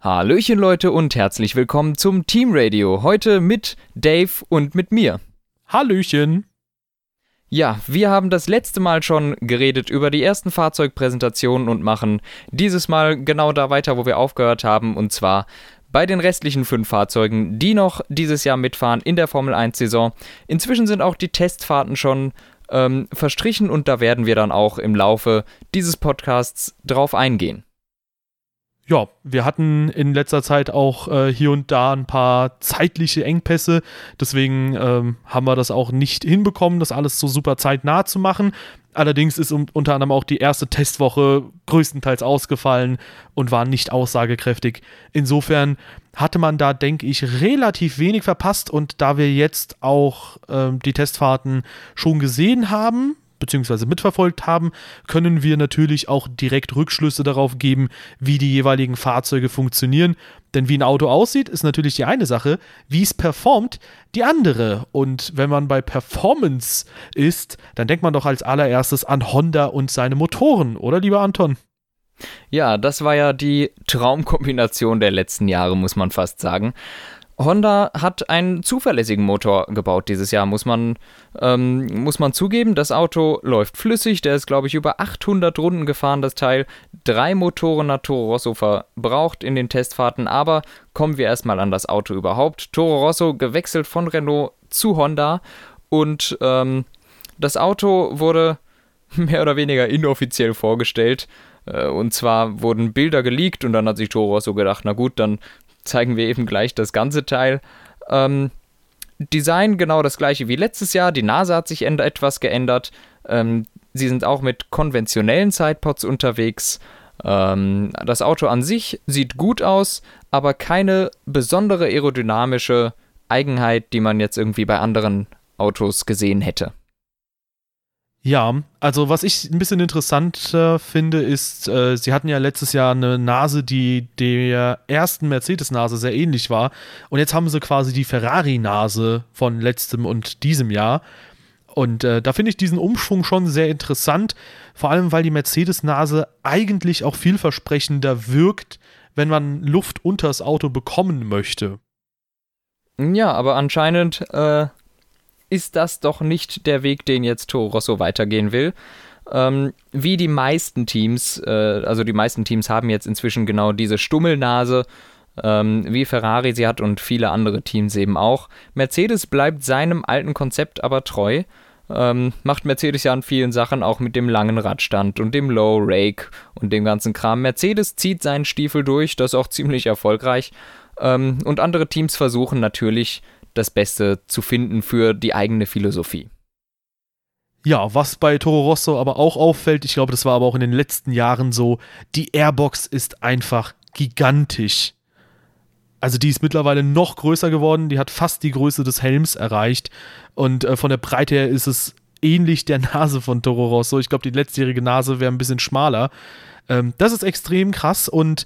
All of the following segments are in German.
Hallöchen Leute und herzlich willkommen zum Team Radio. Heute mit Dave und mit mir. Hallöchen. Ja, wir haben das letzte Mal schon geredet über die ersten Fahrzeugpräsentationen und machen dieses Mal genau da weiter, wo wir aufgehört haben, und zwar bei den restlichen fünf Fahrzeugen, die noch dieses Jahr mitfahren in der Formel 1-Saison. Inzwischen sind auch die Testfahrten schon ähm, verstrichen und da werden wir dann auch im Laufe dieses Podcasts drauf eingehen ja, wir hatten in letzter Zeit auch äh, hier und da ein paar zeitliche Engpässe. Deswegen ähm, haben wir das auch nicht hinbekommen, das alles so super zeitnah zu machen. Allerdings ist unter anderem auch die erste Testwoche größtenteils ausgefallen und war nicht aussagekräftig. Insofern hatte man da, denke ich, relativ wenig verpasst. Und da wir jetzt auch ähm, die Testfahrten schon gesehen haben, bzw. mitverfolgt haben, können wir natürlich auch direkt Rückschlüsse darauf geben, wie die jeweiligen Fahrzeuge funktionieren. Denn wie ein Auto aussieht, ist natürlich die eine Sache, wie es performt, die andere. Und wenn man bei Performance ist, dann denkt man doch als allererstes an Honda und seine Motoren, oder lieber Anton? Ja, das war ja die Traumkombination der letzten Jahre, muss man fast sagen. Honda hat einen zuverlässigen Motor gebaut dieses Jahr, muss man, ähm, muss man zugeben. Das Auto läuft flüssig, der ist, glaube ich, über 800 Runden gefahren, das Teil. Drei Motoren hat Toro Rosso verbraucht in den Testfahrten, aber kommen wir erstmal an das Auto überhaupt. Toro Rosso gewechselt von Renault zu Honda und ähm, das Auto wurde mehr oder weniger inoffiziell vorgestellt. Äh, und zwar wurden Bilder geleakt und dann hat sich Toro Rosso gedacht, na gut, dann zeigen wir eben gleich das ganze Teil. Ähm, Design genau das gleiche wie letztes Jahr. Die Nase hat sich etwas geändert. Ähm, sie sind auch mit konventionellen Sidepods unterwegs. Ähm, das Auto an sich sieht gut aus, aber keine besondere aerodynamische Eigenheit, die man jetzt irgendwie bei anderen Autos gesehen hätte. Ja, also was ich ein bisschen interessant äh, finde, ist, äh, sie hatten ja letztes Jahr eine Nase, die der ersten Mercedes-Nase sehr ähnlich war. Und jetzt haben sie quasi die Ferrari-Nase von letztem und diesem Jahr. Und äh, da finde ich diesen Umschwung schon sehr interessant, vor allem weil die Mercedes-Nase eigentlich auch vielversprechender wirkt, wenn man Luft unter das Auto bekommen möchte. Ja, aber anscheinend äh, ist das doch nicht der Weg, den jetzt Toro Rosso weitergehen will. Ähm, wie die meisten Teams, äh, also die meisten Teams haben jetzt inzwischen genau diese Stummelnase, ähm, wie Ferrari sie hat und viele andere Teams eben auch. Mercedes bleibt seinem alten Konzept aber treu. Ähm, macht Mercedes ja an vielen Sachen, auch mit dem langen Radstand und dem Low Rake und dem ganzen Kram. Mercedes zieht seinen Stiefel durch, das ist auch ziemlich erfolgreich. Ähm, und andere Teams versuchen natürlich das Beste zu finden für die eigene Philosophie. Ja, was bei Toro Rosso aber auch auffällt, ich glaube, das war aber auch in den letzten Jahren so, die Airbox ist einfach gigantisch. Also die ist mittlerweile noch größer geworden, die hat fast die Größe des Helms erreicht und äh, von der Breite her ist es ähnlich der Nase von Toro Rosso. Ich glaube, die letztjährige Nase wäre ein bisschen schmaler. Ähm, das ist extrem krass und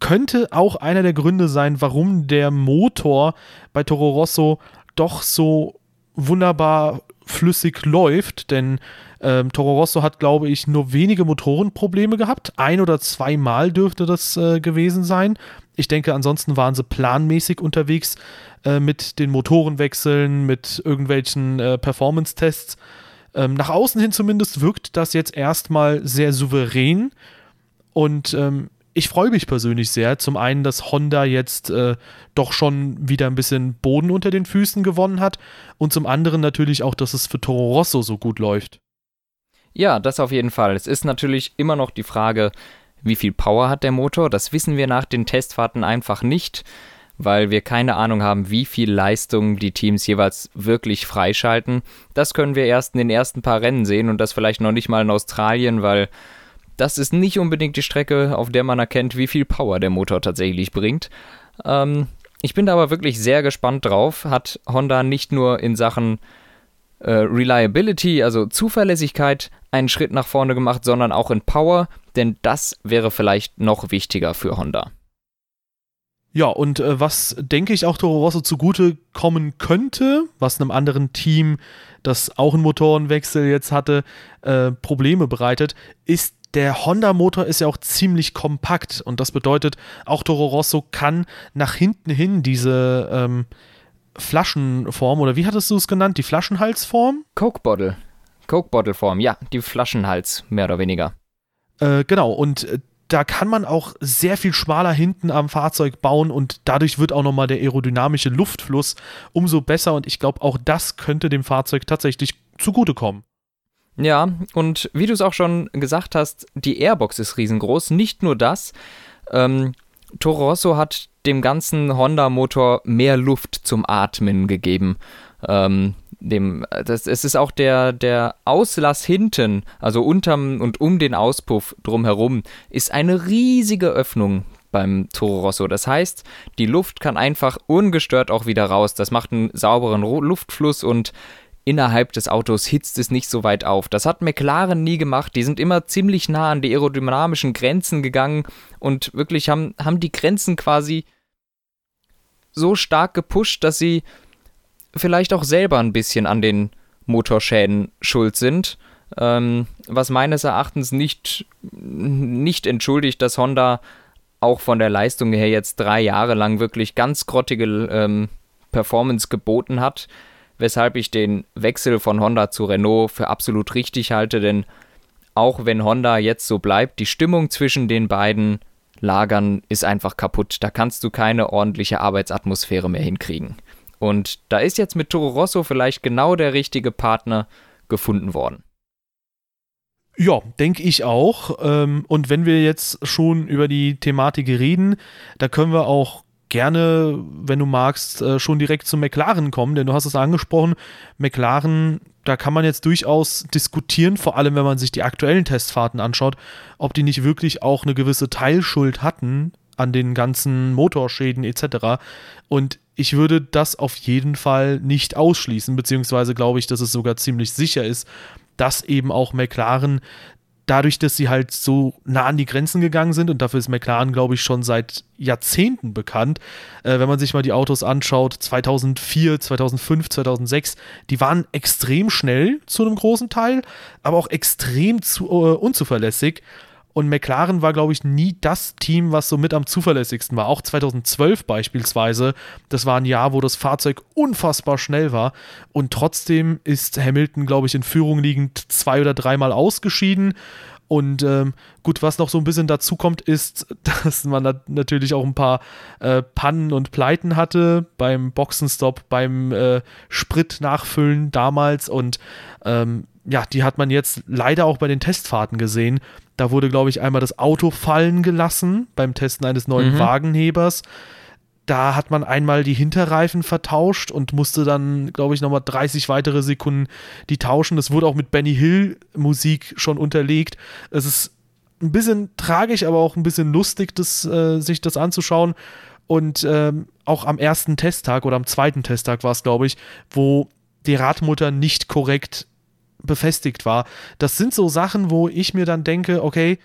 könnte auch einer der Gründe sein, warum der Motor bei Toro Rosso doch so wunderbar flüssig läuft, denn ähm, Toro Rosso hat, glaube ich, nur wenige Motorenprobleme gehabt. Ein oder zweimal dürfte das äh, gewesen sein. Ich denke, ansonsten waren sie planmäßig unterwegs äh, mit den Motorenwechseln, mit irgendwelchen äh, Performance-Tests. Ähm, nach außen hin zumindest wirkt das jetzt erstmal sehr souverän. Und ähm, ich freue mich persönlich sehr. Zum einen, dass Honda jetzt äh, doch schon wieder ein bisschen Boden unter den Füßen gewonnen hat und zum anderen natürlich auch, dass es für Toro Rosso so gut läuft. Ja, das auf jeden Fall. Es ist natürlich immer noch die Frage, wie viel Power hat der Motor? Das wissen wir nach den Testfahrten einfach nicht, weil wir keine Ahnung haben, wie viel Leistung die Teams jeweils wirklich freischalten. Das können wir erst in den ersten paar Rennen sehen und das vielleicht noch nicht mal in Australien, weil das ist nicht unbedingt die Strecke, auf der man erkennt, wie viel Power der Motor tatsächlich bringt. Ähm, ich bin da aber wirklich sehr gespannt drauf. Hat Honda nicht nur in Sachen äh, Reliability, also Zuverlässigkeit, einen Schritt nach vorne gemacht, sondern auch in Power, denn das wäre vielleicht noch wichtiger für Honda. Ja, und äh, was denke ich auch Toro Rosso zugute kommen könnte, was einem anderen Team, das auch einen Motorenwechsel jetzt hatte, äh, Probleme bereitet, ist der Honda-Motor ist ja auch ziemlich kompakt und das bedeutet, auch Toro Rosso kann nach hinten hin diese ähm, Flaschenform oder wie hattest du es genannt? Die Flaschenhalsform? Coke Bottle. Coke Bottle Form, ja, die Flaschenhals, mehr oder weniger. Äh, genau, und äh, da kann man auch sehr viel schmaler hinten am Fahrzeug bauen und dadurch wird auch nochmal der aerodynamische Luftfluss umso besser und ich glaube, auch das könnte dem Fahrzeug tatsächlich zugutekommen. Ja, und wie du es auch schon gesagt hast, die Airbox ist riesengroß. Nicht nur das, ähm, Toro Rosso hat dem ganzen Honda-Motor mehr Luft zum Atmen gegeben. Ähm, dem, das, es ist auch der, der Auslass hinten, also unterm und um den Auspuff drumherum, ist eine riesige Öffnung beim Toro Rosso. Das heißt, die Luft kann einfach ungestört auch wieder raus. Das macht einen sauberen Luftfluss und innerhalb des Autos hitzt es nicht so weit auf. Das hat McLaren nie gemacht. Die sind immer ziemlich nah an die aerodynamischen Grenzen gegangen und wirklich haben, haben die Grenzen quasi so stark gepusht, dass sie vielleicht auch selber ein bisschen an den Motorschäden schuld sind. Ähm, was meines Erachtens nicht, nicht entschuldigt, dass Honda auch von der Leistung her jetzt drei Jahre lang wirklich ganz grottige ähm, Performance geboten hat weshalb ich den Wechsel von Honda zu Renault für absolut richtig halte, denn auch wenn Honda jetzt so bleibt, die Stimmung zwischen den beiden Lagern ist einfach kaputt. Da kannst du keine ordentliche Arbeitsatmosphäre mehr hinkriegen. Und da ist jetzt mit Toro Rosso vielleicht genau der richtige Partner gefunden worden. Ja, denke ich auch. Ähm, und wenn wir jetzt schon über die Thematik reden, da können wir auch gerne, wenn du magst, äh, schon direkt zu McLaren kommen, denn du hast es angesprochen, McLaren, da kann man jetzt durchaus diskutieren, vor allem wenn man sich die aktuellen Testfahrten anschaut, ob die nicht wirklich auch eine gewisse Teilschuld hatten an den ganzen Motorschäden etc. Und ich würde das auf jeden Fall nicht ausschließen, beziehungsweise glaube ich, dass es sogar ziemlich sicher ist, dass eben auch McLaren dadurch, dass sie halt so nah an die Grenzen gegangen sind und dafür ist McLaren, glaube ich, schon seit Jahrzehnten bekannt. Äh, wenn man sich mal die Autos anschaut, 2004, 2005, 2006, die waren extrem schnell zu einem großen Teil, aber auch extrem zu, äh, unzuverlässig. Und McLaren war, glaube ich, nie das Team, was so mit am zuverlässigsten war. Auch 2012 beispielsweise. Das war ein Jahr, wo das Fahrzeug unfassbar schnell war. Und trotzdem ist Hamilton, glaube ich, in Führung liegend zwei oder dreimal ausgeschieden. Und ähm, gut, was noch so ein bisschen dazu kommt, ist, dass man natürlich auch ein paar äh, Pannen und Pleiten hatte beim Boxenstopp, beim äh, Sprit nachfüllen damals. Und ähm, ja, die hat man jetzt leider auch bei den Testfahrten gesehen. Da wurde, glaube ich, einmal das Auto fallen gelassen beim Testen eines neuen mhm. Wagenhebers. Da hat man einmal die Hinterreifen vertauscht und musste dann, glaube ich, nochmal 30 weitere Sekunden die tauschen. Das wurde auch mit Benny Hill Musik schon unterlegt. Es ist ein bisschen tragisch, aber auch ein bisschen lustig, das, äh, sich das anzuschauen. Und ähm, auch am ersten Testtag oder am zweiten Testtag war es, glaube ich, wo die Radmutter nicht korrekt befestigt war. Das sind so Sachen, wo ich mir dann denke, okay,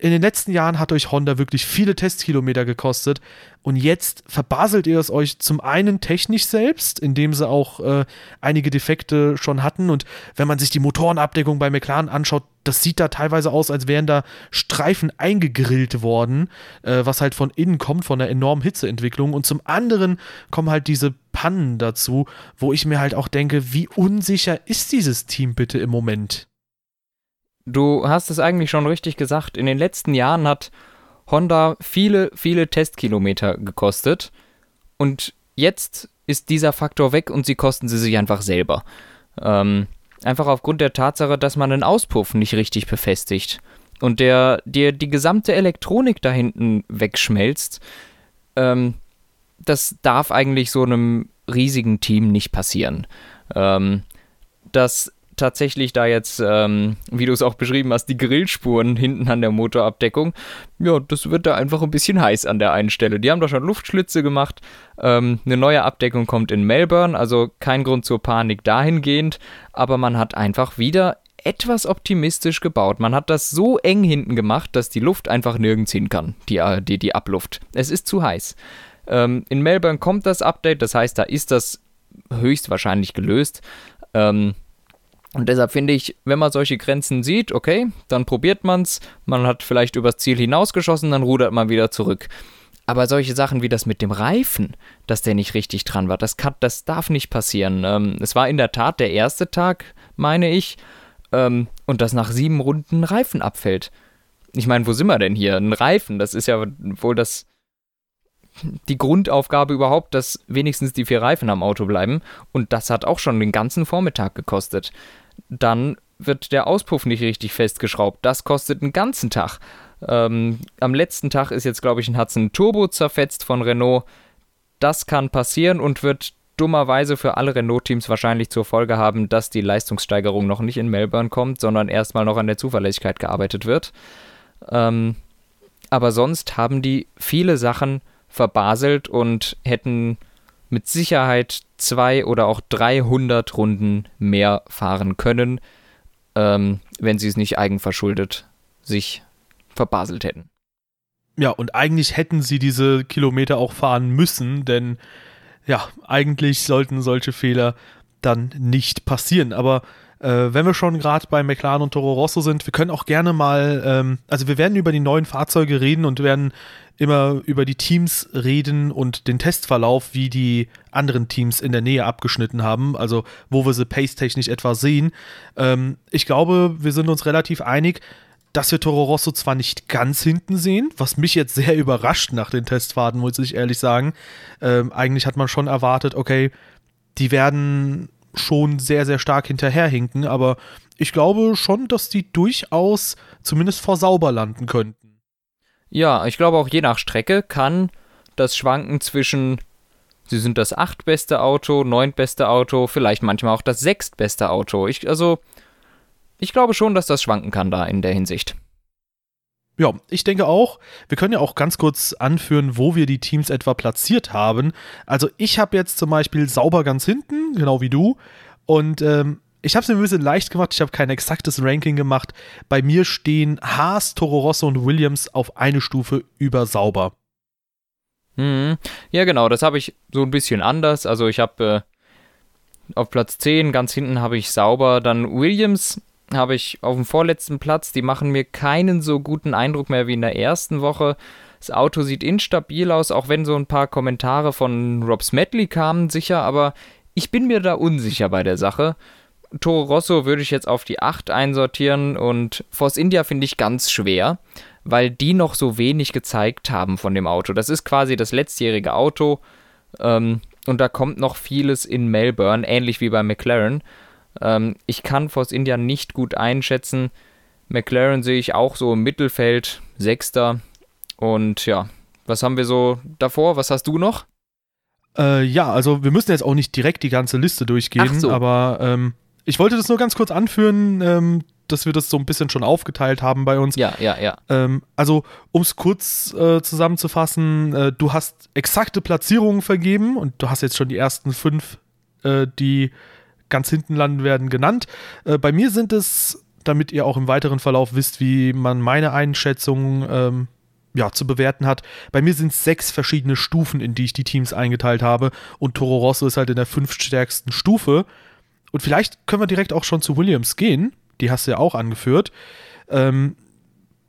in den letzten Jahren hat euch Honda wirklich viele Testkilometer gekostet. Und jetzt verbaselt ihr es euch zum einen technisch selbst, indem sie auch äh, einige Defekte schon hatten. Und wenn man sich die Motorenabdeckung bei McLaren anschaut, das sieht da teilweise aus, als wären da Streifen eingegrillt worden, äh, was halt von innen kommt, von der enormen Hitzeentwicklung. Und zum anderen kommen halt diese Pannen dazu, wo ich mir halt auch denke, wie unsicher ist dieses Team bitte im Moment? Du hast es eigentlich schon richtig gesagt. In den letzten Jahren hat Honda viele, viele Testkilometer gekostet. Und jetzt ist dieser Faktor weg und sie kosten sie sich einfach selber. Ähm, einfach aufgrund der Tatsache, dass man den Auspuff nicht richtig befestigt und der dir die gesamte Elektronik da hinten wegschmelzt. Ähm, das darf eigentlich so einem riesigen Team nicht passieren. Ähm, das tatsächlich da jetzt, ähm, wie du es auch beschrieben hast, die Grillspuren hinten an der Motorabdeckung. Ja, das wird da einfach ein bisschen heiß an der einen Stelle. Die haben da schon Luftschlitze gemacht. Ähm, eine neue Abdeckung kommt in Melbourne, also kein Grund zur Panik dahingehend. Aber man hat einfach wieder etwas optimistisch gebaut. Man hat das so eng hinten gemacht, dass die Luft einfach nirgends hin kann, die, äh, die, die Abluft. Es ist zu heiß. Ähm, in Melbourne kommt das Update, das heißt, da ist das höchstwahrscheinlich gelöst. Ähm, Und deshalb finde ich, wenn man solche Grenzen sieht, okay, dann probiert man es. Man hat vielleicht übers Ziel hinausgeschossen, dann rudert man wieder zurück. Aber solche Sachen wie das mit dem Reifen, dass der nicht richtig dran war, das, kann, das darf nicht passieren. Ähm, es war in der Tat der erste Tag, meine ich, ähm, und dass nach sieben Runden Reifen abfällt. Ich meine, wo sind wir denn hier? Ein Reifen, das ist ja wohl das die Grundaufgabe überhaupt, dass wenigstens die vier Reifen am Auto bleiben. Und das hat auch schon den ganzen Vormittag gekostet dann wird der Auspuff nicht richtig festgeschraubt. Das kostet einen ganzen Tag. Ähm, am letzten Tag ist jetzt, glaube ich, ein Hudson Turbo zerfetzt von Renault. Das kann passieren und wird dummerweise für alle Renault-Teams wahrscheinlich zur Folge haben, dass die Leistungssteigerung noch nicht in Melbourne kommt, sondern erstmal noch an der Zuverlässigkeit gearbeitet wird. Ähm, aber sonst haben die viele Sachen verbaselt und hätten mit Sicherheit zwei oder auch 300 Runden mehr fahren können, ähm, wenn sie es nicht eigenverschuldet sich verbaselt hätten. Ja, und eigentlich hätten sie diese Kilometer auch fahren müssen, denn ja, eigentlich sollten solche Fehler dann nicht passieren. Aber äh, wenn wir schon gerade bei McLaren und Toro Rosso sind, wir können auch gerne mal, ähm, also wir werden über die neuen Fahrzeuge reden und werden immer über die Teams reden und den Testverlauf, wie die anderen Teams in der Nähe abgeschnitten haben, also wo wir sie pace-technisch etwa sehen. Ähm, ich glaube, wir sind uns relativ einig, dass wir Toro Rosso zwar nicht ganz hinten sehen, was mich jetzt sehr überrascht nach den Testfahrten, muss ich ehrlich sagen. Ähm, eigentlich hat man schon erwartet, okay, die werden schon sehr, sehr stark hinterherhinken, aber ich glaube schon, dass die durchaus zumindest vor sauber landen könnten. Ja, ich glaube auch je nach Strecke kann das schwanken zwischen, sie sind das achtbeste Auto, neuntbeste Auto, vielleicht manchmal auch das sechstbeste Auto. Ich, also, ich glaube schon, dass das schwanken kann da in der Hinsicht. Ja, ich denke auch. Wir können ja auch ganz kurz anführen, wo wir die Teams etwa platziert haben. Also ich habe jetzt zum Beispiel sauber ganz hinten, genau wie du. Und ähm, ich habe es mir ein bisschen leicht gemacht, ich habe kein exaktes Ranking gemacht. Bei mir stehen Haas, Toro Rosso und Williams auf eine Stufe über sauber. Mhm. Ja, genau, das habe ich so ein bisschen anders. Also ich habe äh, auf Platz 10, ganz hinten habe ich sauber, dann Williams habe ich auf dem vorletzten Platz. Die machen mir keinen so guten Eindruck mehr wie in der ersten Woche. Das Auto sieht instabil aus, auch wenn so ein paar Kommentare von Rob Smedley kamen, sicher, aber ich bin mir da unsicher bei der Sache. Toro Rosso würde ich jetzt auf die 8 einsortieren und Force India finde ich ganz schwer, weil die noch so wenig gezeigt haben von dem Auto. Das ist quasi das letztjährige Auto ähm, und da kommt noch vieles in Melbourne, ähnlich wie bei McLaren. Ähm, ich kann Force India nicht gut einschätzen. McLaren sehe ich auch so im Mittelfeld, Sechster. Und ja, was haben wir so davor? Was hast du noch? Äh, ja, also wir müssen jetzt auch nicht direkt die ganze Liste durchgehen, so. aber ähm, ich wollte das nur ganz kurz anführen, ähm, dass wir das so ein bisschen schon aufgeteilt haben bei uns. Ja, ja, ja. Ähm, also, um es kurz äh, zusammenzufassen, äh, du hast exakte Platzierungen vergeben und du hast jetzt schon die ersten fünf, äh, die ganz hinten landen werden, genannt. Äh, bei mir sind es, damit ihr auch im weiteren Verlauf wisst, wie man meine Einschätzung ähm, ja, zu bewerten hat. Bei mir sind es sechs verschiedene Stufen, in die ich die Teams eingeteilt habe. Und Toro Rosso ist halt in der fünftstärksten Stufe. Und vielleicht können wir direkt auch schon zu Williams gehen. Die hast du ja auch angeführt. Ähm,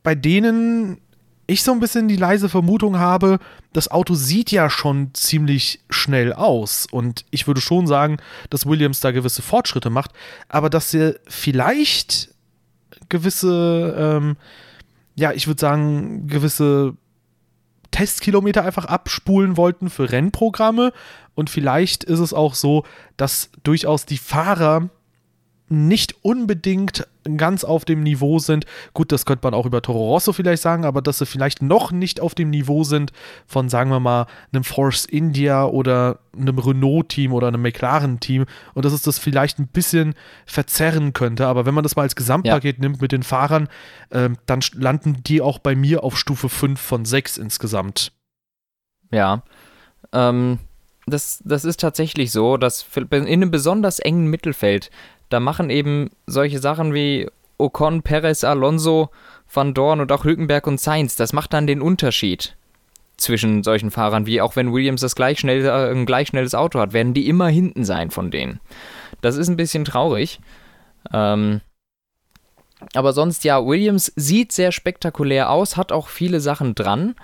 bei denen ich so ein bisschen die leise Vermutung habe, das Auto sieht ja schon ziemlich schnell aus. Und ich würde schon sagen, dass Williams da gewisse Fortschritte macht, aber dass sie vielleicht gewisse, ähm, ja, ich würde sagen, gewisse Testkilometer einfach abspulen wollten für Rennprogramme und vielleicht ist es auch so, dass durchaus die Fahrer nicht unbedingt ganz auf dem Niveau sind. Gut, das könnte man auch über Toro Rosso vielleicht sagen, aber dass sie vielleicht noch nicht auf dem Niveau sind von, sagen wir mal, einem Force India oder einem Renault-Team oder einem McLaren-Team und dass es das vielleicht ein bisschen verzerren könnte. Aber wenn man das mal als Gesamtpaket ja. nimmt mit den Fahrern, äh, dann landen die auch bei mir auf Stufe 5 von 6 insgesamt. Ja. Ähm, das, das ist tatsächlich so, dass in einem besonders engen Mittelfeld, da machen eben solche Sachen wie Ocon, Perez, Alonso, Van Dorn und auch Hülkenberg und Sainz, das macht dann den Unterschied zwischen solchen Fahrern, wie auch wenn Williams das gleich schnell, äh, ein gleich schnelles Auto hat, werden die immer hinten sein von denen. Das ist ein bisschen traurig. Ähm, aber sonst ja, Williams sieht sehr spektakulär aus, hat auch viele Sachen dran,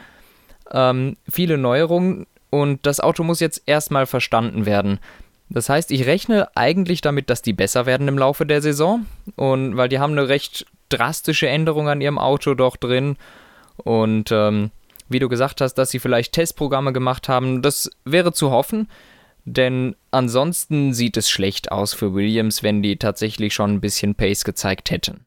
ähm, viele Neuerungen und das Auto muss jetzt erstmal verstanden werden. Das heißt, ich rechne eigentlich damit, dass die besser werden im Laufe der Saison und weil die haben eine recht drastische Änderung an ihrem Auto doch drin und ähm, wie du gesagt hast, dass sie vielleicht Testprogramme gemacht haben, das wäre zu hoffen. Denn ansonsten sieht es schlecht aus für Williams, wenn die tatsächlich schon ein bisschen Pace gezeigt hätten.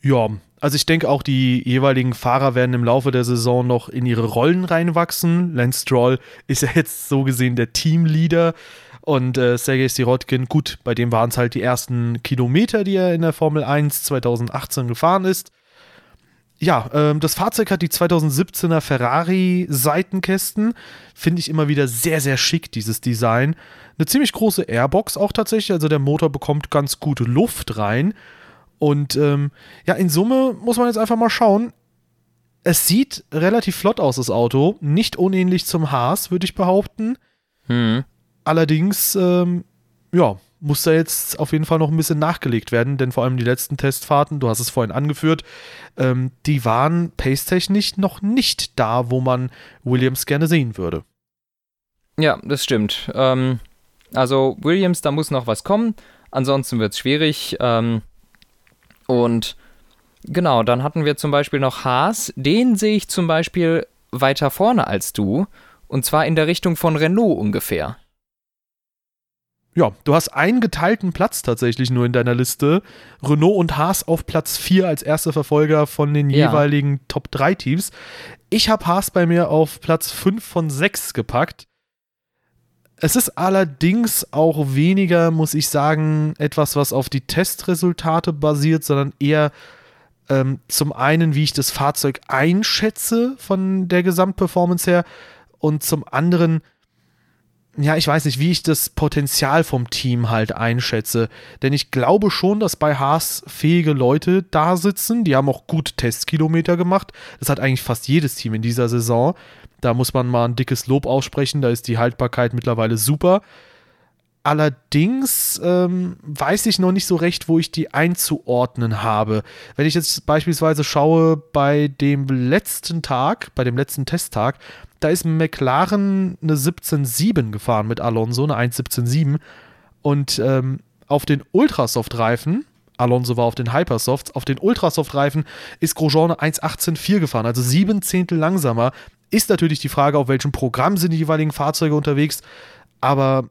Ja, also ich denke auch, die jeweiligen Fahrer werden im Laufe der Saison noch in ihre Rollen reinwachsen. Lance Stroll ist ja jetzt so gesehen der Teamleader und äh, Sergei Sirotkin, gut, bei dem waren es halt die ersten Kilometer, die er in der Formel 1 2018 gefahren ist. Ja, ähm, das Fahrzeug hat die 2017er Ferrari Seitenkästen. Finde ich immer wieder sehr, sehr schick, dieses Design. Eine ziemlich große Airbox auch tatsächlich. Also der Motor bekommt ganz gute Luft rein. Und ähm, ja, in Summe muss man jetzt einfach mal schauen. Es sieht relativ flott aus, das Auto. Nicht unähnlich zum Haas, würde ich behaupten. Hm. Allerdings, ähm, ja, muss da jetzt auf jeden Fall noch ein bisschen nachgelegt werden, denn vor allem die letzten Testfahrten, du hast es vorhin angeführt, ähm, die waren pace-technisch noch nicht da, wo man Williams gerne sehen würde. Ja, das stimmt. Ähm, also Williams, da muss noch was kommen, ansonsten wird es schwierig. Ähm, und genau, dann hatten wir zum Beispiel noch Haas, den sehe ich zum Beispiel weiter vorne als du, und zwar in der Richtung von Renault ungefähr ja, du hast einen geteilten Platz tatsächlich nur in deiner Liste. Renault und Haas auf Platz 4 als erste Verfolger von den ja. jeweiligen Top 3 Teams. Ich habe Haas bei mir auf Platz 5 von 6 gepackt. Es ist allerdings auch weniger, muss ich sagen, etwas, was auf die Testresultate basiert, sondern eher ähm, zum einen, wie ich das Fahrzeug einschätze von der Gesamtperformance her und zum anderen, ja, ich weiß nicht, wie ich das Potenzial vom Team halt einschätze. Denn ich glaube schon, dass bei Haas fähige Leute da sitzen. Die haben auch gut Testkilometer gemacht. Das hat eigentlich fast jedes Team in dieser Saison. Da muss man mal ein dickes Lob aussprechen. Da ist die Haltbarkeit mittlerweile super. Allerdings ähm, weiß ich noch nicht so recht, wo ich die einzuordnen habe. Wenn ich jetzt beispielsweise schaue bei dem letzten Tag, bei dem letzten Testtag, da ist McLaren eine 17.7 gefahren mit Alonso, eine 1.17.7. Und ähm, auf den Ultrasoft-Reifen, Alonso war auf den Hypersofts, auf den Ultrasoft-Reifen ist Grosjean eine 1.18.4 gefahren, also sieben Zehntel langsamer. Ist natürlich die Frage, auf welchem Programm sind die jeweiligen Fahrzeuge unterwegs, aber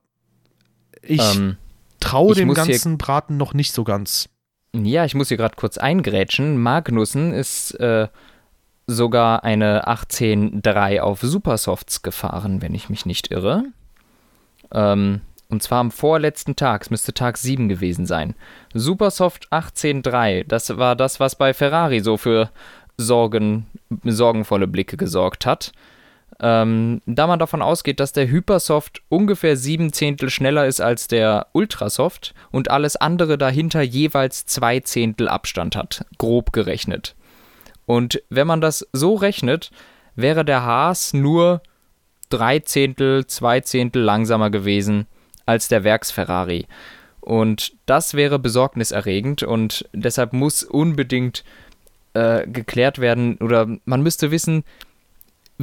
ich ähm, traue dem ganzen Braten noch nicht so ganz. Ja, ich muss hier gerade kurz eingrätschen. Magnussen ist äh, sogar eine 18.3 auf Supersofts gefahren, wenn ich mich nicht irre. Ähm, und zwar am vorletzten Tag, es müsste Tag 7 gewesen sein. Supersoft 18.3, das war das, was bei Ferrari so für Sorgen, sorgenvolle Blicke gesorgt hat. Ähm, da man davon ausgeht, dass der Hypersoft ungefähr sieben Zehntel schneller ist als der Ultrasoft und alles andere dahinter jeweils zwei Zehntel Abstand hat, grob gerechnet. Und wenn man das so rechnet, wäre der Haas nur drei Zehntel, zwei Zehntel langsamer gewesen als der Werksferrari. Und das wäre besorgniserregend und deshalb muss unbedingt äh, geklärt werden oder man müsste wissen,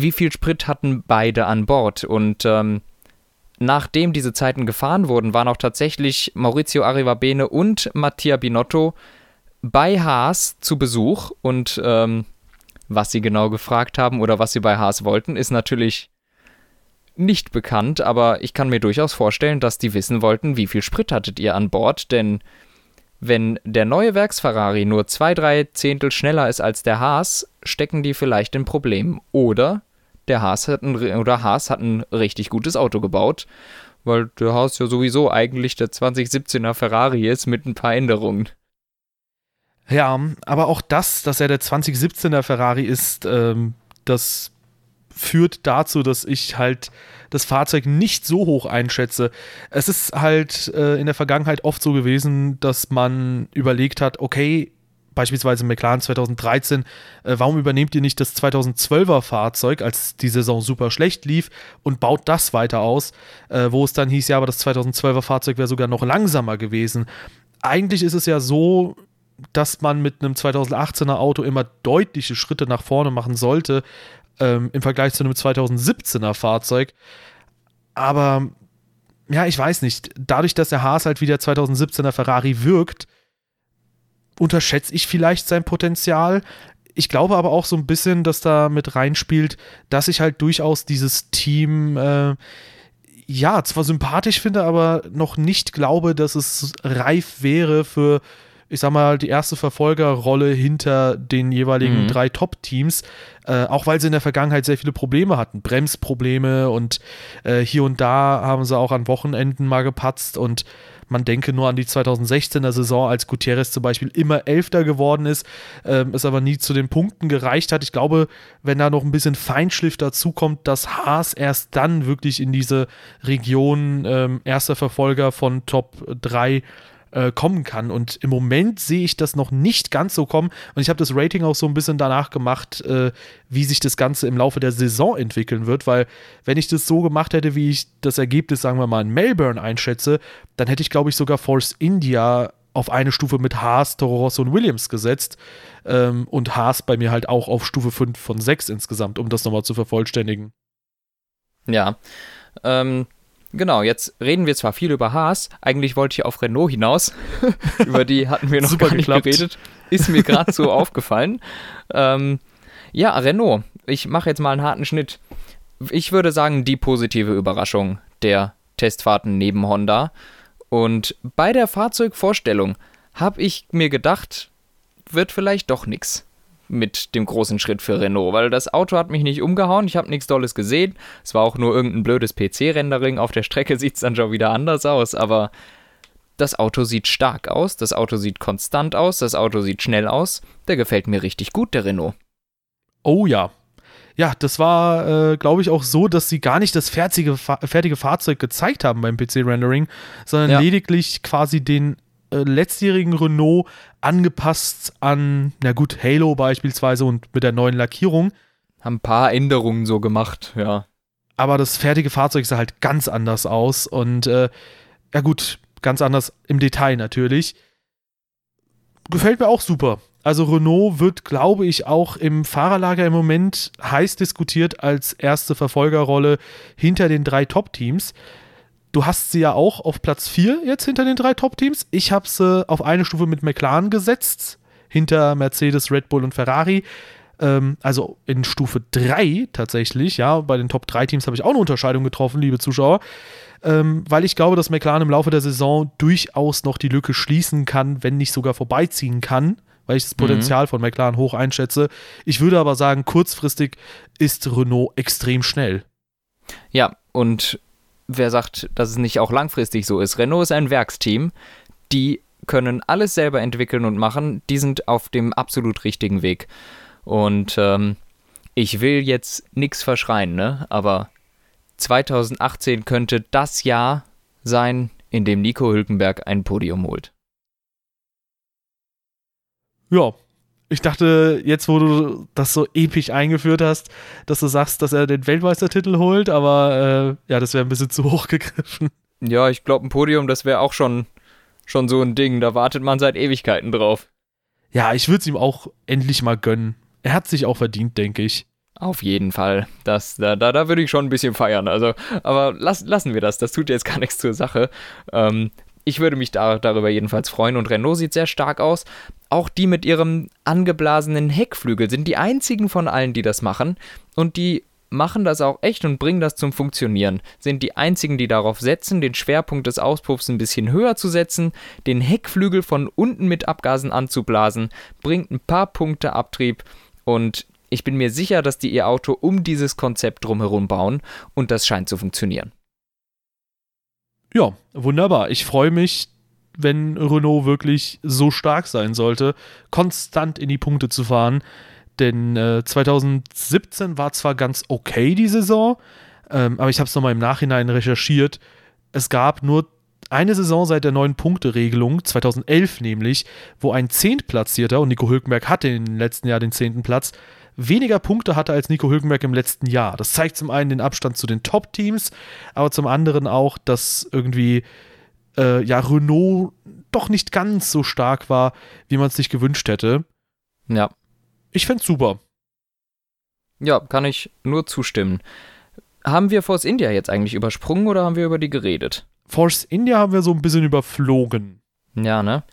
wie viel Sprit hatten beide an Bord. Und ähm, nachdem diese Zeiten gefahren wurden, waren auch tatsächlich Maurizio Arrivabene und Mattia Binotto bei Haas zu Besuch. Und ähm, was sie genau gefragt haben oder was sie bei Haas wollten, ist natürlich nicht bekannt, aber ich kann mir durchaus vorstellen, dass die wissen wollten, wie viel Sprit hattet ihr an Bord, denn wenn der neue Werksferrari nur zwei, drei Zehntel schneller ist als der Haas, stecken die vielleicht in Problemen. Oder der Haas hat ein, oder Haas hat ein richtig gutes Auto gebaut, weil der Haas ja sowieso eigentlich der 2017er Ferrari ist mit ein paar Änderungen. Ja, aber auch das, dass er der 2017er Ferrari ist, ähm, das führt dazu, dass ich halt das Fahrzeug nicht so hoch einschätze. Es ist halt äh, in der Vergangenheit oft so gewesen, dass man überlegt hat, okay, beispielsweise McLaren 2013, äh, warum übernehmt ihr nicht das 2012er Fahrzeug, als die Saison super schlecht lief, und baut das weiter aus, äh, wo es dann hieß, ja, aber das 2012er Fahrzeug wäre sogar noch langsamer gewesen. Eigentlich ist es ja so, dass man mit einem 2018er Auto immer deutliche Schritte nach vorne machen sollte ähm, im Vergleich zu einem 2017er Fahrzeug. Aber ja, ich weiß nicht. Dadurch, dass der Haas halt wie der 2017er Ferrari wirkt, unterschätze ich vielleicht sein Potenzial. Ich glaube aber auch so ein bisschen, dass da mit reinspielt, dass ich halt durchaus dieses Team äh, ja zwar sympathisch finde, aber noch nicht glaube, dass es reif wäre für ich sag mal, die erste Verfolgerrolle hinter den jeweiligen mhm. drei Top-Teams, äh, auch weil sie in der Vergangenheit sehr viele Probleme hatten, Bremsprobleme und äh, hier und da haben sie auch an Wochenenden mal gepatzt und man denke nur an die 2016er Saison, als Gutierrez zum Beispiel immer Elfter geworden ist, äh, es aber nie zu den Punkten gereicht hat. Ich glaube, wenn da noch ein bisschen Feinschliff dazukommt, dass Haas erst dann wirklich in diese Region ähm, erster Verfolger von Top 3 äh, kommen kann. Und im Moment sehe ich das noch nicht ganz so kommen. Und ich habe das Rating auch so ein bisschen danach gemacht, äh, wie sich das Ganze im Laufe der Saison entwickeln wird. Weil, wenn ich das so gemacht hätte, wie ich das Ergebnis, sagen wir mal, in Melbourne einschätze, dann hätte ich, glaube ich, sogar Force India auf eine Stufe mit Haas, Toro Rosso und Williams gesetzt. Ähm, und Haas bei mir halt auch auf Stufe 5 von 6 insgesamt, um das nochmal zu vervollständigen. Ja. Ähm, Genau, jetzt reden wir zwar viel über Haas, eigentlich wollte ich auf Renault hinaus. über die hatten wir noch Super gar nicht geklappt. geredet. Ist mir gerade so aufgefallen. Ähm, ja, Renault. Ich mache jetzt mal einen harten Schnitt. Ich würde sagen, die positive Überraschung der Testfahrten neben Honda. Und bei der Fahrzeugvorstellung habe ich mir gedacht, wird vielleicht doch nichts mit dem großen Schritt für Renault, weil das Auto hat mich nicht umgehauen, ich habe nichts Dolles gesehen. Es war auch nur irgendein blödes PC-Rendering. Auf der Strecke sieht es dann schon wieder anders aus, aber das Auto sieht stark aus, das Auto sieht konstant aus, das Auto sieht schnell aus. Der gefällt mir richtig gut, der Renault. Oh ja. Ja, das war, äh, glaube ich, auch so, dass sie gar nicht das fertige, fertige Fahrzeug gezeigt haben beim PC-Rendering, sondern ja. lediglich quasi den äh, letztjährigen Renault angepasst an, na gut, Halo beispielsweise und mit der neuen Lackierung. Haben ein paar Änderungen so gemacht, ja. Aber das fertige Fahrzeug sah halt ganz anders aus und äh, ja gut, ganz anders im Detail natürlich. Gefällt mir auch super. Also Renault wird, glaube ich, auch im Fahrerlager im Moment heiß diskutiert als erste Verfolgerrolle hinter den drei Top-Teams. Du hast sie ja auch auf Platz 4 jetzt hinter den drei Top-Teams. Ich habe sie auf eine Stufe mit McLaren gesetzt, hinter Mercedes, Red Bull und Ferrari. Ähm, also in Stufe 3 tatsächlich, ja. Bei den Top 3 Teams habe ich auch eine Unterscheidung getroffen, liebe Zuschauer. Ähm, weil ich glaube, dass McLaren im Laufe der Saison durchaus noch die Lücke schließen kann, wenn nicht sogar vorbeiziehen kann, weil ich das mhm. Potenzial mhm. von McLaren hoch einschätze. Ich würde aber sagen, kurzfristig ist Renault extrem schnell. Ja, und wer sagt, dass es nicht auch langfristig so ist? Renault ist ein Werksteam, die können alles selber entwickeln und machen, die sind auf dem absolut richtigen Weg. Und ähm, ich will jetzt nichts verschreien, ne? Aber 2018 könnte das Jahr sein, in dem Nico Hülkenberg ein Podium holt. Ja, ich dachte, jetzt, wo du das so episch eingeführt hast, dass du sagst, dass er den Weltmeistertitel holt, aber äh, ja, das wäre ein bisschen zu hoch gegriffen. Ja, ich glaube, ein Podium, das wäre auch schon, schon so ein Ding. Da wartet man seit Ewigkeiten drauf. Ja, ich würde es ihm auch endlich mal gönnen. Er hat sich auch verdient, denke ich. Auf jeden Fall. Das, da, da, da würde ich schon ein bisschen feiern. Also, aber lass, lassen wir das. Das tut jetzt gar nichts zur Sache. Ähm, ich würde mich da, darüber jedenfalls freuen. Und Renault sieht sehr stark aus. Auch die mit ihrem angeblasenen Heckflügel sind die einzigen von allen, die das machen. Und die machen das auch echt und bringen das zum Funktionieren. Sind die einzigen, die darauf setzen, den Schwerpunkt des Auspuffs ein bisschen höher zu setzen, den Heckflügel von unten mit Abgasen anzublasen, bringt ein paar Punkte Abtrieb und ich bin mir sicher, dass die ihr Auto um dieses Konzept drumherum bauen und das scheint zu funktionieren. Ja, wunderbar. Ich freue mich, wenn Renault wirklich so stark sein sollte, konstant in die Punkte zu fahren. Denn äh, 2017 war zwar ganz okay die Saison, ähm, aber ich habe es nochmal im Nachhinein recherchiert. Es gab nur eine Saison seit der neuen Punkteregelung, 2011 nämlich, wo ein Zehntplatzierter, und Nico Hülkenberg hatte im letzten Jahr den zehnten Platz, weniger Punkte hatte als Nico Hülkenberg im letzten Jahr. Das zeigt zum einen den Abstand zu den Top-Teams, aber zum anderen auch, dass irgendwie äh, ja Renault doch nicht ganz so stark war, wie man es sich gewünscht hätte. Ja. Ich fände super. Ja, kann ich nur zustimmen. Haben wir Force India jetzt eigentlich übersprungen oder haben wir über die geredet? Force India haben wir so ein bisschen überflogen. Ja, ne?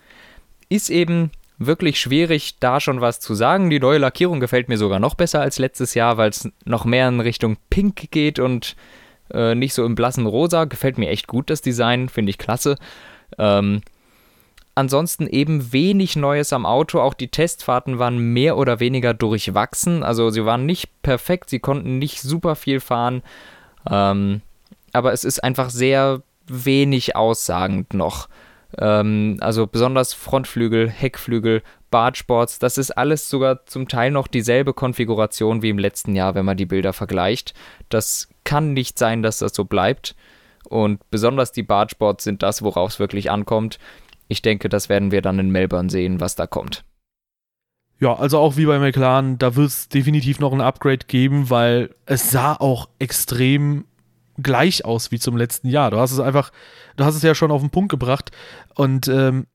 Ist eben wirklich schwierig, da schon was zu sagen. Die neue Lackierung gefällt mir sogar noch besser als letztes Jahr, weil es noch mehr in Richtung Pink geht und äh, nicht so im blassen Rosa. Gefällt mir echt gut, das Design, finde ich klasse. Ähm, ansonsten eben wenig Neues am Auto. Auch die Testfahrten waren mehr oder weniger durchwachsen. Also sie waren nicht perfekt, sie konnten nicht super viel fahren. Ähm, aber es ist einfach sehr wenig aussagend noch. Ähm, also besonders Frontflügel, Heckflügel, Bartsports, das ist alles sogar zum Teil noch dieselbe Konfiguration wie im letzten Jahr, wenn man die Bilder vergleicht. Das kann nicht sein, dass das so bleibt. Und besonders die Bartsports sind das, worauf es wirklich ankommt. Ich denke, das werden wir dann in Melbourne sehen, was da kommt. Ja, also auch wie bei McLaren, da wird es definitiv noch ein Upgrade geben, weil es sah auch extrem gleich aus wie zum letzten Jahr. Du hast es einfach, du hast es ja schon auf den Punkt gebracht und ähm,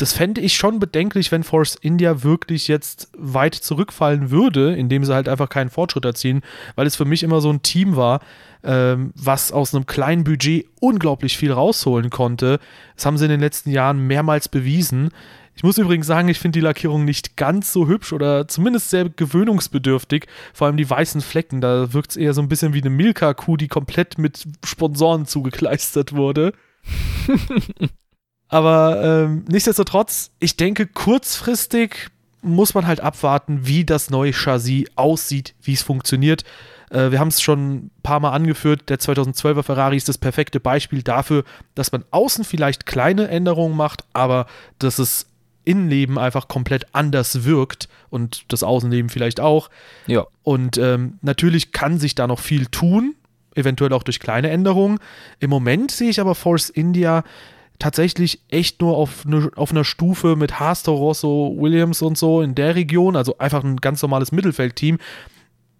das fände ich schon bedenklich, wenn Force India wirklich jetzt weit zurückfallen würde, indem sie halt einfach keinen Fortschritt erzielen, weil es für mich immer so ein Team war, ähm, was aus einem kleinen Budget unglaublich viel rausholen konnte. Das haben sie in den letzten Jahren mehrmals bewiesen. Ich muss übrigens sagen, ich finde die Lackierung nicht ganz so hübsch oder zumindest sehr gewöhnungsbedürftig. Vor allem die weißen Flecken, da wirkt es eher so ein bisschen wie eine Milka-Kuh, die komplett mit Sponsoren zugekleistert wurde. Aber ähm, nichtsdestotrotz, ich denke, kurzfristig muss man halt abwarten, wie das neue Chassis aussieht, wie es funktioniert. Äh, wir haben es schon ein paar Mal angeführt, der 2012er Ferrari ist das perfekte Beispiel dafür, dass man außen vielleicht kleine Änderungen macht, aber dass es Innenleben einfach komplett anders wirkt und das Außenleben vielleicht auch. Ja. Und ähm, natürlich kann sich da noch viel tun, eventuell auch durch kleine Änderungen. Im Moment sehe ich aber Force India tatsächlich echt nur auf, ne, auf einer Stufe mit Haas, Rosso, Williams und so in der Region, also einfach ein ganz normales Mittelfeldteam.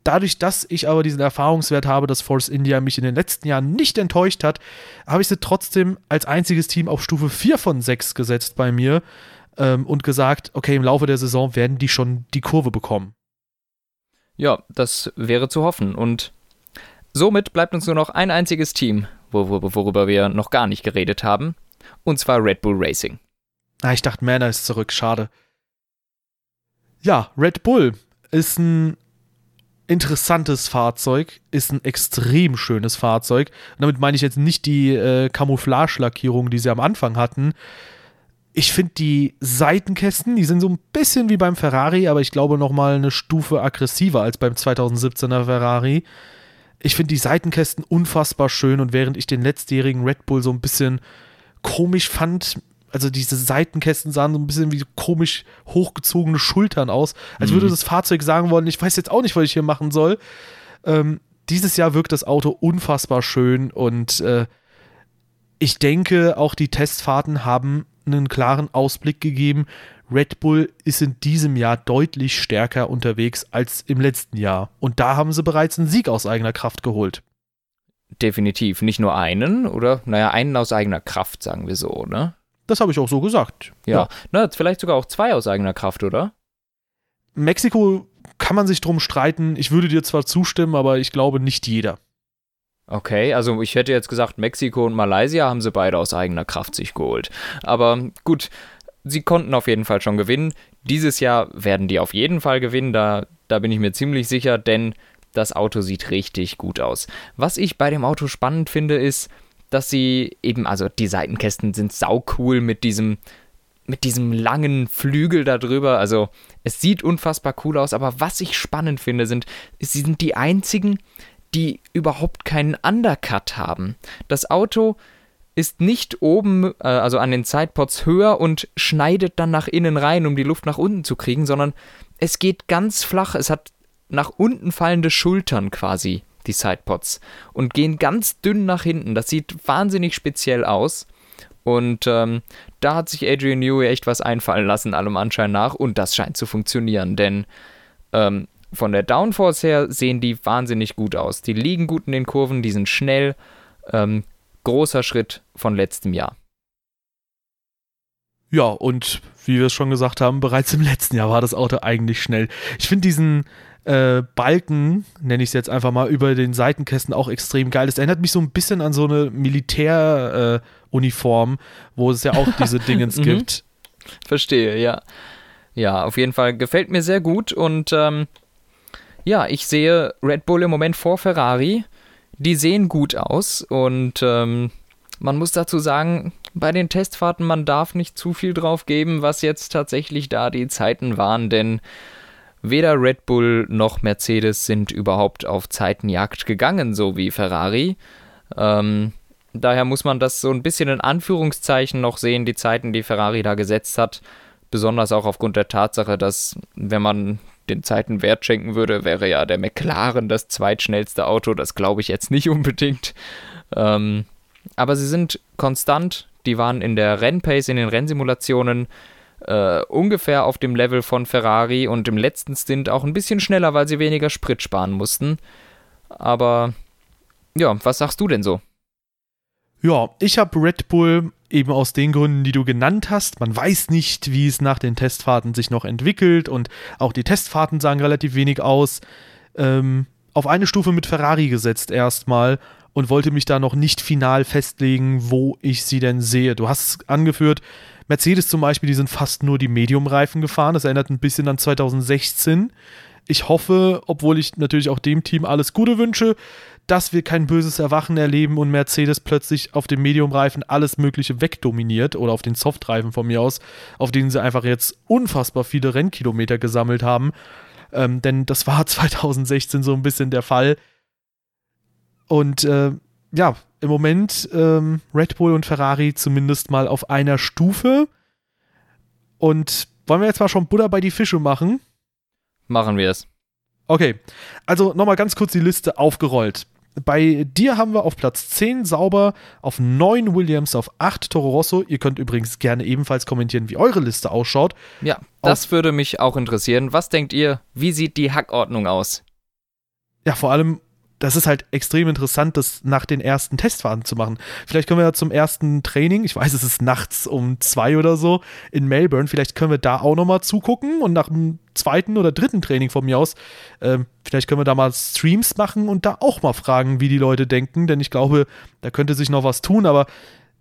Dadurch, dass ich aber diesen Erfahrungswert habe, dass Force India mich in den letzten Jahren nicht enttäuscht hat, habe ich sie trotzdem als einziges Team auf Stufe 4 von 6 gesetzt bei mir ähm, und gesagt, okay, im Laufe der Saison werden die schon die Kurve bekommen. Ja, das wäre zu hoffen. Und somit bleibt uns nur noch ein einziges Team, worüber wir noch gar nicht geredet haben. Und zwar Red Bull Racing. Ah, ich dachte, Manor ist zurück, schade. Ja, Red Bull ist ein interessantes Fahrzeug, ist ein extrem schönes Fahrzeug. Und damit meine ich jetzt nicht die äh, Camouflage-Lackierung, die sie am Anfang hatten, ich finde die Seitenkästen, die sind so ein bisschen wie beim Ferrari, aber ich glaube noch mal eine Stufe aggressiver als beim 2017er Ferrari. Ich finde die Seitenkästen unfassbar schön und während ich den letztjährigen Red Bull so ein bisschen komisch fand, also diese Seitenkästen sahen so ein bisschen wie komisch hochgezogene Schultern aus, als mhm. würde das Fahrzeug sagen wollen, ich weiß jetzt auch nicht, was ich hier machen soll. Ähm, dieses Jahr wirkt das Auto unfassbar schön und äh, ich denke, auch die Testfahrten haben einen klaren Ausblick gegeben. Red Bull ist in diesem Jahr deutlich stärker unterwegs als im letzten Jahr. Und da haben sie bereits einen Sieg aus eigener Kraft geholt. Definitiv. Nicht nur einen, oder? Naja, einen aus eigener Kraft, sagen wir so, ne? Das habe ich auch so gesagt. Ja. ja. Na, vielleicht sogar auch zwei aus eigener Kraft, oder? Mexiko kann man sich drum streiten. Ich würde dir zwar zustimmen, aber ich glaube nicht jeder. Okay, also ich hätte jetzt gesagt, Mexiko und Malaysia haben sie beide aus eigener Kraft sich geholt. Aber gut, sie konnten auf jeden Fall schon gewinnen. Dieses Jahr werden die auf jeden Fall gewinnen, da, da bin ich mir ziemlich sicher, denn das Auto sieht richtig gut aus. Was ich bei dem Auto spannend finde, ist, dass sie eben, also die Seitenkästen sind saucool mit diesem, mit diesem langen Flügel da drüber. Also es sieht unfassbar cool aus, aber was ich spannend finde, sind, sie sind die einzigen, die überhaupt keinen Undercut haben. Das Auto ist nicht oben, äh, also an den Sidepods höher und schneidet dann nach innen rein, um die Luft nach unten zu kriegen, sondern es geht ganz flach. Es hat nach unten fallende Schultern quasi, die Sidepods, und gehen ganz dünn nach hinten. Das sieht wahnsinnig speziell aus. Und ähm, da hat sich Adrian Newey echt was einfallen lassen, allem Anschein nach. Und das scheint zu funktionieren, denn ähm, von der Downforce her sehen die wahnsinnig gut aus. Die liegen gut in den Kurven, die sind schnell. Ähm, großer Schritt von letztem Jahr. Ja, und wie wir es schon gesagt haben, bereits im letzten Jahr war das Auto eigentlich schnell. Ich finde diesen äh, Balken, nenne ich es jetzt einfach mal, über den Seitenkästen auch extrem geil. Das erinnert mich so ein bisschen an so eine Militäruniform, äh, wo es ja auch diese Dingens mhm. gibt. Verstehe, ja. Ja, auf jeden Fall gefällt mir sehr gut und ähm, ja, ich sehe Red Bull im Moment vor Ferrari. Die sehen gut aus und ähm, man muss dazu sagen, bei den Testfahrten, man darf nicht zu viel drauf geben, was jetzt tatsächlich da die Zeiten waren, denn weder Red Bull noch Mercedes sind überhaupt auf Zeitenjagd gegangen, so wie Ferrari. Ähm, daher muss man das so ein bisschen in Anführungszeichen noch sehen, die Zeiten, die Ferrari da gesetzt hat. Besonders auch aufgrund der Tatsache, dass, wenn man den Zeiten Wert schenken würde, wäre ja der McLaren das zweitschnellste Auto. Das glaube ich jetzt nicht unbedingt. Ähm, aber sie sind konstant. Die waren in der Rennpace, in den Rennsimulationen äh, ungefähr auf dem Level von Ferrari und im letzten Stint auch ein bisschen schneller, weil sie weniger Sprit sparen mussten. Aber ja, was sagst du denn so? Ja, ich habe Red Bull eben aus den Gründen, die du genannt hast. Man weiß nicht, wie es nach den Testfahrten sich noch entwickelt und auch die Testfahrten sagen relativ wenig aus. Ähm, auf eine Stufe mit Ferrari gesetzt erstmal und wollte mich da noch nicht final festlegen, wo ich sie denn sehe. Du hast es angeführt, Mercedes zum Beispiel, die sind fast nur die Medium-Reifen gefahren. Das erinnert ein bisschen an 2016. Ich hoffe, obwohl ich natürlich auch dem Team alles Gute wünsche, dass wir kein böses Erwachen erleben und Mercedes plötzlich auf dem Medium-Reifen alles Mögliche wegdominiert oder auf den Soft-Reifen von mir aus, auf denen sie einfach jetzt unfassbar viele Rennkilometer gesammelt haben. Ähm, denn das war 2016 so ein bisschen der Fall. Und äh, ja, im Moment ähm, Red Bull und Ferrari zumindest mal auf einer Stufe. Und wollen wir jetzt mal schon Butter bei die Fische machen? Machen wir es. Okay, also nochmal ganz kurz die Liste aufgerollt. Bei dir haben wir auf Platz 10 Sauber, auf 9 Williams, auf 8 Toro Rosso. Ihr könnt übrigens gerne ebenfalls kommentieren, wie eure Liste ausschaut. Ja, das auf würde mich auch interessieren. Was denkt ihr? Wie sieht die Hackordnung aus? Ja, vor allem das ist halt extrem interessant, das nach den ersten Testfahrten zu machen. Vielleicht können wir ja zum ersten Training, ich weiß, es ist nachts um zwei oder so in Melbourne, vielleicht können wir da auch nochmal zugucken und nach dem zweiten oder dritten Training von mir aus, äh, vielleicht können wir da mal Streams machen und da auch mal fragen, wie die Leute denken, denn ich glaube, da könnte sich noch was tun, aber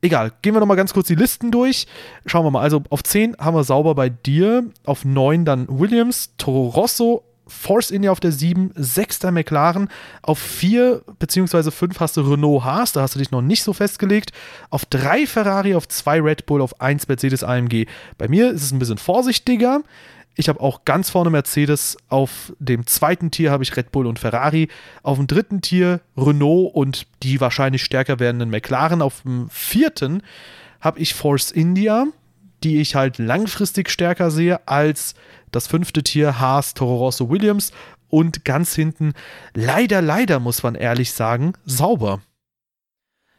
egal, gehen wir nochmal ganz kurz die Listen durch. Schauen wir mal, also auf 10 haben wir sauber bei dir, auf 9 dann Williams, Toro Rosso, Force India auf der 7, 6. McLaren, auf 4 bzw. 5 hast du Renault Haas, da hast du dich noch nicht so festgelegt, auf 3 Ferrari, auf 2 Red Bull, auf 1 Mercedes AMG. Bei mir ist es ein bisschen vorsichtiger. Ich habe auch ganz vorne Mercedes, auf dem zweiten Tier habe ich Red Bull und Ferrari, auf dem dritten Tier Renault und die wahrscheinlich stärker werdenden McLaren, auf dem vierten habe ich Force India, die ich halt langfristig stärker sehe als das fünfte Tier Haas, Toro Rosso, Williams und ganz hinten, leider, leider muss man ehrlich sagen, sauber.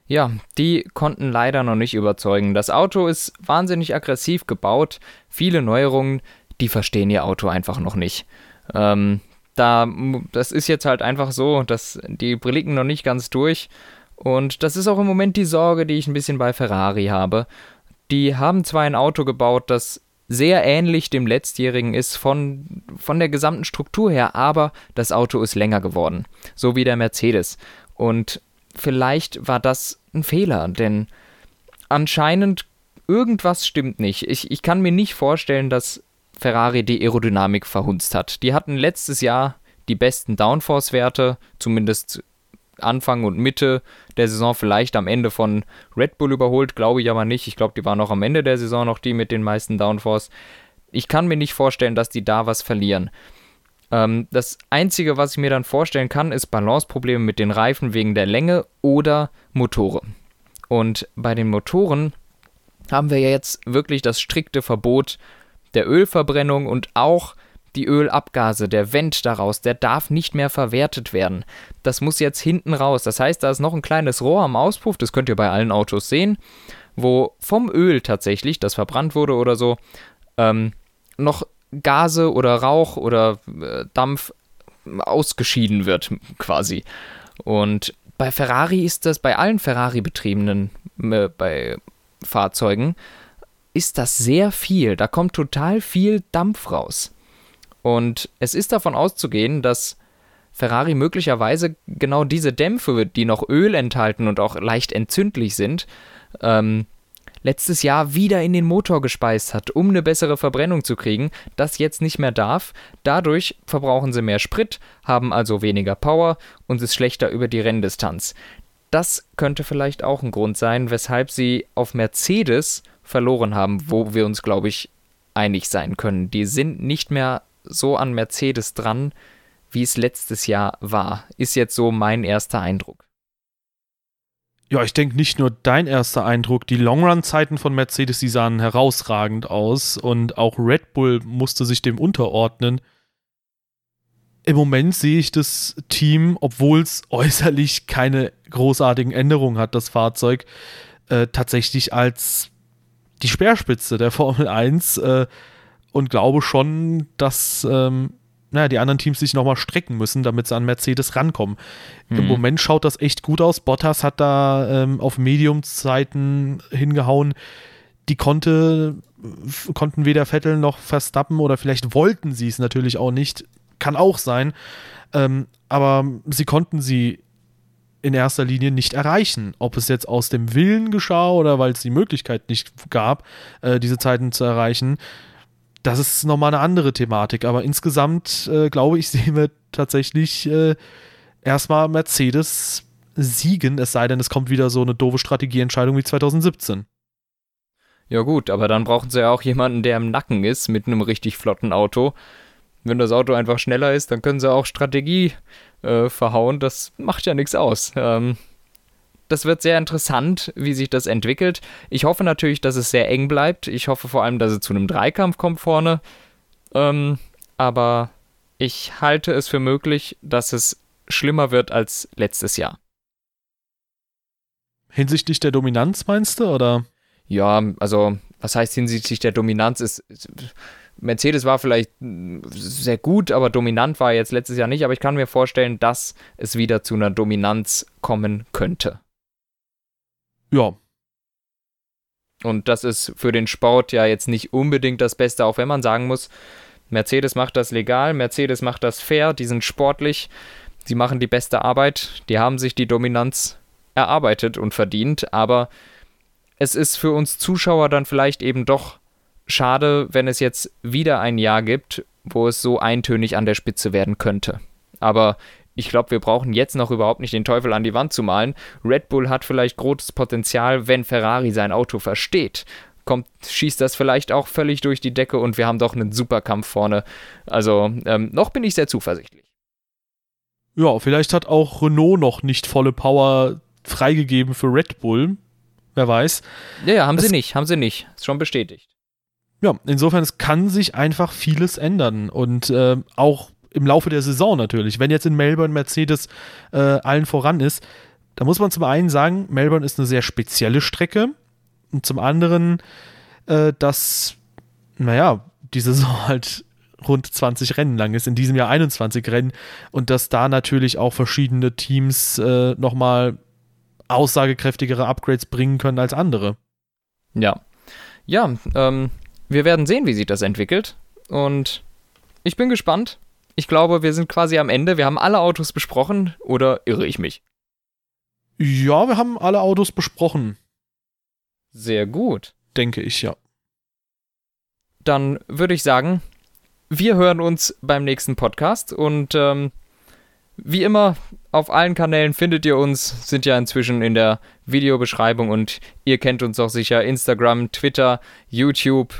Ja, die konnten leider noch nicht überzeugen. Das Auto ist wahnsinnig aggressiv gebaut, viele Neuerungen, die verstehen ihr Auto einfach noch nicht. Ähm, da, das ist jetzt halt einfach so, dass die blicken noch nicht ganz durch. Und das ist auch im Moment die Sorge, die ich ein bisschen bei Ferrari habe. Die haben zwar ein Auto gebaut, das sehr ähnlich dem letztjährigen ist von, von der gesamten Struktur her, aber das Auto ist länger geworden, so wie der Mercedes. Und vielleicht war das ein Fehler, denn anscheinend irgendwas stimmt nicht. Ich, ich kann mir nicht vorstellen, dass Ferrari die Aerodynamik verhunzt hat. Die hatten letztes Jahr die besten Downforce-Werte, zumindest Anfang und Mitte der Saison vielleicht am Ende von Red Bull überholt, glaube ich aber nicht. Ich glaube, die waren auch am Ende der Saison noch die mit den meisten Downforce. Ich kann mir nicht vorstellen, dass die da was verlieren. Ähm, das Einzige, was ich mir dann vorstellen kann, ist Balanceprobleme mit den Reifen wegen der Länge oder Motoren. Und bei den Motoren haben wir ja jetzt wirklich das strikte Verbot der Ölverbrennung und auch die Ölabgase, der Vent daraus, der darf nicht mehr verwertet werden. Das muss jetzt hinten raus. Das heißt, da ist noch ein kleines Rohr am Auspuff, das könnt ihr bei allen Autos sehen, wo vom Öl tatsächlich, das verbrannt wurde oder so, ähm, noch Gase oder Rauch oder äh, Dampf ausgeschieden wird, quasi. Und bei Ferrari ist das, bei allen Ferrari-betriebenen äh, bei Fahrzeugen, ist das sehr viel. Da kommt total viel Dampf raus. Und es ist davon auszugehen, dass Ferrari möglicherweise genau diese Dämpfe, die noch Öl enthalten und auch leicht entzündlich sind, ähm, letztes Jahr wieder in den Motor gespeist hat, um eine bessere Verbrennung zu kriegen, das jetzt nicht mehr darf. Dadurch verbrauchen sie mehr Sprit, haben also weniger Power und ist schlechter über die Renndistanz. Das könnte vielleicht auch ein Grund sein, weshalb sie auf Mercedes verloren haben, wo wir uns, glaube ich, einig sein können. Die sind nicht mehr so an Mercedes dran, wie es letztes Jahr war. Ist jetzt so mein erster Eindruck. Ja, ich denke nicht nur dein erster Eindruck. Die Longrun-Zeiten von Mercedes, die sahen herausragend aus und auch Red Bull musste sich dem unterordnen. Im Moment sehe ich das Team, obwohl es äußerlich keine großartigen Änderungen hat, das Fahrzeug, äh, tatsächlich als die Speerspitze der Formel 1 äh, und glaube schon, dass ähm, naja, die anderen Teams sich nochmal strecken müssen, damit sie an Mercedes rankommen. Mhm. Im Moment schaut das echt gut aus. Bottas hat da ähm, auf Medium-Zeiten hingehauen. Die konnte, konnten weder Vettel noch Verstappen oder vielleicht wollten sie es natürlich auch nicht. Kann auch sein. Ähm, aber sie konnten sie in erster Linie nicht erreichen. Ob es jetzt aus dem Willen geschah oder weil es die Möglichkeit nicht gab, äh, diese Zeiten zu erreichen das ist nochmal eine andere Thematik. Aber insgesamt, äh, glaube ich, sehen wir tatsächlich äh, erstmal Mercedes siegen, es sei denn, es kommt wieder so eine doofe Strategieentscheidung wie 2017. Ja gut, aber dann brauchen sie ja auch jemanden, der im Nacken ist mit einem richtig flotten Auto. Wenn das Auto einfach schneller ist, dann können sie auch Strategie äh, verhauen. Das macht ja nichts aus. Ähm, das wird sehr interessant, wie sich das entwickelt. Ich hoffe natürlich, dass es sehr eng bleibt. Ich hoffe vor allem, dass es zu einem Dreikampf kommt vorne. Ähm, aber ich halte es für möglich, dass es schlimmer wird als letztes Jahr. Hinsichtlich der Dominanz meinst du, oder? Ja, also, was heißt hinsichtlich der Dominanz? Ist, Mercedes war vielleicht sehr gut, aber dominant war jetzt letztes Jahr nicht. Aber ich kann mir vorstellen, dass es wieder zu einer Dominanz kommen könnte. Ja. Und das ist für den Sport ja jetzt nicht unbedingt das Beste, auch wenn man sagen muss, Mercedes macht das legal, Mercedes macht das fair, die sind sportlich, sie machen die beste Arbeit, die haben sich die Dominanz erarbeitet und verdient, aber es ist für uns Zuschauer dann vielleicht eben doch schade, wenn es jetzt wieder ein Jahr gibt, wo es so eintönig an der Spitze werden könnte. Aber ich glaube, wir brauchen jetzt noch überhaupt nicht den Teufel an die Wand zu malen. Red Bull hat vielleicht großes Potenzial, wenn Ferrari sein Auto versteht. Kommt, schießt das vielleicht auch völlig durch die Decke und wir haben doch einen Superkampf vorne. Also, ähm, noch bin ich sehr zuversichtlich. Ja, vielleicht hat auch Renault noch nicht volle Power freigegeben für Red Bull. Wer weiß. Ja, ja, haben es, sie nicht, haben sie nicht. Ist schon bestätigt. Ja, insofern, es kann sich einfach vieles ändern. Und äh, auch im Laufe der Saison natürlich. Wenn jetzt in Melbourne Mercedes äh, allen voran ist, da muss man zum einen sagen, Melbourne ist eine sehr spezielle Strecke und zum anderen, äh, dass, naja, die Saison halt rund 20 Rennen lang ist, in diesem Jahr 21 Rennen und dass da natürlich auch verschiedene Teams äh, nochmal aussagekräftigere Upgrades bringen können als andere. Ja. Ja, ähm, wir werden sehen, wie sich das entwickelt und ich bin gespannt ich glaube, wir sind quasi am Ende. Wir haben alle Autos besprochen oder irre ich mich? Ja, wir haben alle Autos besprochen. Sehr gut. Denke ich, ja. Dann würde ich sagen, wir hören uns beim nächsten Podcast und ähm, wie immer auf allen Kanälen findet ihr uns, sind ja inzwischen in der Videobeschreibung und ihr kennt uns auch sicher Instagram, Twitter, YouTube,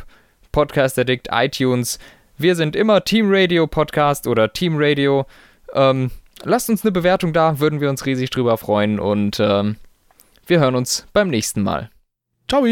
Podcast Addict, iTunes. Wir sind immer Team Radio Podcast oder Team Radio. Ähm, lasst uns eine Bewertung da, würden wir uns riesig drüber freuen und ähm, wir hören uns beim nächsten Mal. Ciao!